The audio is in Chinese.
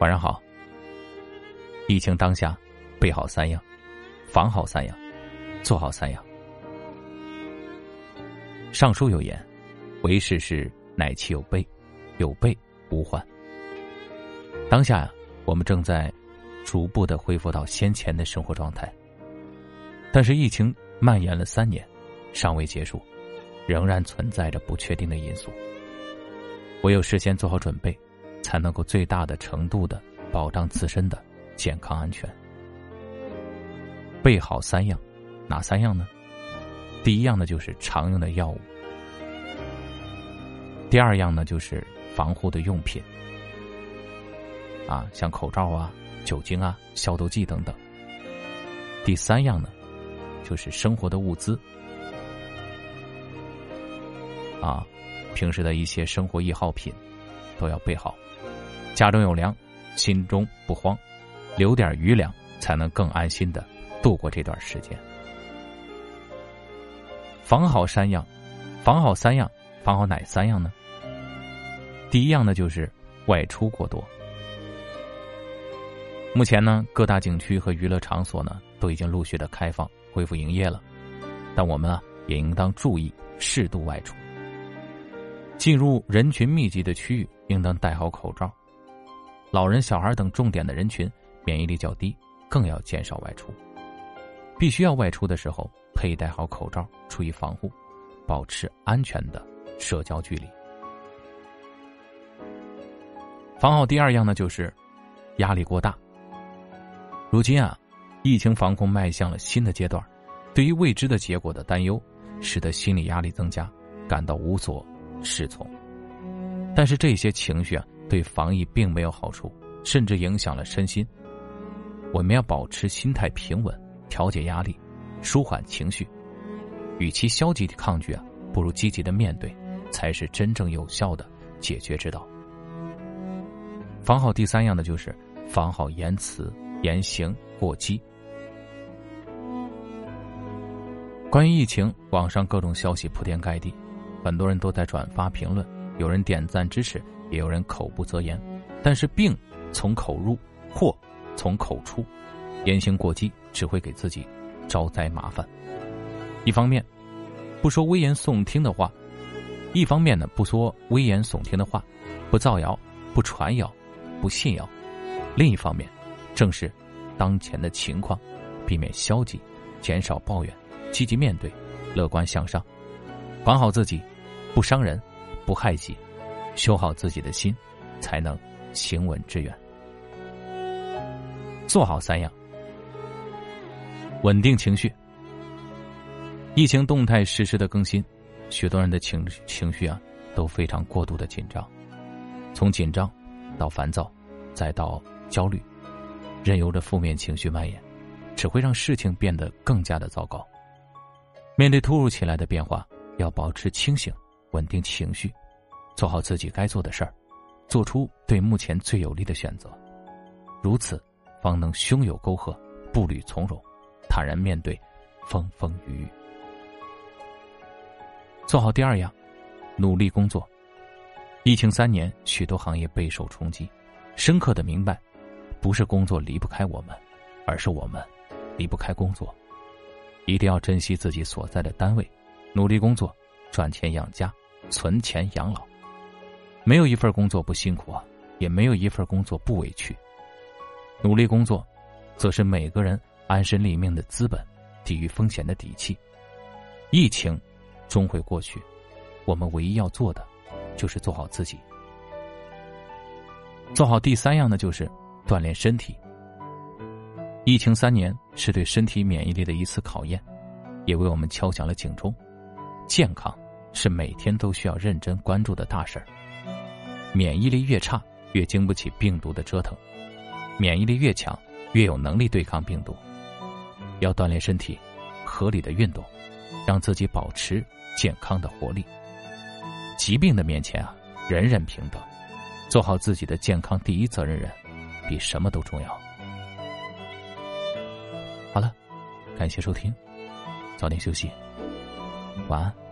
晚上好。疫情当下，备好三样，防好三样，做好三样。尚书有言：“为事事，乃其有备，有备无患。”当下呀，我们正在逐步的恢复到先前的生活状态，但是疫情蔓延了三年，尚未结束，仍然存在着不确定的因素。唯有事先做好准备。才能够最大的程度的保障自身的健康安全。备好三样，哪三样呢？第一样呢就是常用的药物，第二样呢就是防护的用品，啊，像口罩啊、酒精啊、消毒剂等等。第三样呢，就是生活的物资，啊，平时的一些生活易耗品都要备好。家中有粮，心中不慌，留点余粮，才能更安心的度过这段时间。防好三样，防好三样，防好哪三样呢？第一样呢，就是外出过多。目前呢，各大景区和娱乐场所呢，都已经陆续的开放恢复营业了，但我们啊，也应当注意适度外出。进入人群密集的区域，应当戴好口罩。老人、小孩等重点的人群，免疫力较低，更要减少外出。必须要外出的时候，佩戴好口罩，注意防护，保持安全的社交距离。防好第二样呢，就是压力过大。如今啊，疫情防控迈向了新的阶段，对于未知的结果的担忧，使得心理压力增加，感到无所适从。但是这些情绪啊。对防疫并没有好处，甚至影响了身心。我们要保持心态平稳，调节压力，舒缓情绪。与其消极的抗拒啊，不如积极的面对，才是真正有效的解决之道。防好第三样的就是防好言辞言行过激。关于疫情，网上各种消息铺天盖地，很多人都在转发评论，有人点赞支持。也有人口不择言，但是病从口入，祸从口出，言行过激只会给自己招灾麻烦。一方面不说危言耸听的话，一方面呢不说危言耸听的话，不造谣，不传谣，不信谣。另一方面，正是当前的情况，避免消极，减少抱怨，积极面对，乐观向上，管好自己，不伤人，不害己。修好自己的心，才能行稳致远。做好三样：稳定情绪。疫情动态实时的更新，许多人的情情绪啊都非常过度的紧张，从紧张到烦躁，再到焦虑，任由着负面情绪蔓延，只会让事情变得更加的糟糕。面对突如其来的变化，要保持清醒，稳定情绪。做好自己该做的事儿，做出对目前最有利的选择，如此，方能胸有沟壑，步履从容，坦然面对风风雨雨。做好第二样，努力工作。疫情三年，许多行业备受冲击，深刻的明白，不是工作离不开我们，而是我们离不开工作。一定要珍惜自己所在的单位，努力工作，赚钱养家，存钱养老。没有一份工作不辛苦啊，也没有一份工作不委屈。努力工作，则是每个人安身立命的资本，抵御风险的底气。疫情终会过去，我们唯一要做的，就是做好自己。做好第三样呢，就是锻炼身体。疫情三年是对身体免疫力的一次考验，也为我们敲响了警钟。健康是每天都需要认真关注的大事儿。免疫力越差，越经不起病毒的折腾；免疫力越强，越有能力对抗病毒。要锻炼身体，合理的运动，让自己保持健康的活力。疾病的面前啊，人人平等。做好自己的健康第一责任人，比什么都重要。好了，感谢收听，早点休息，晚安。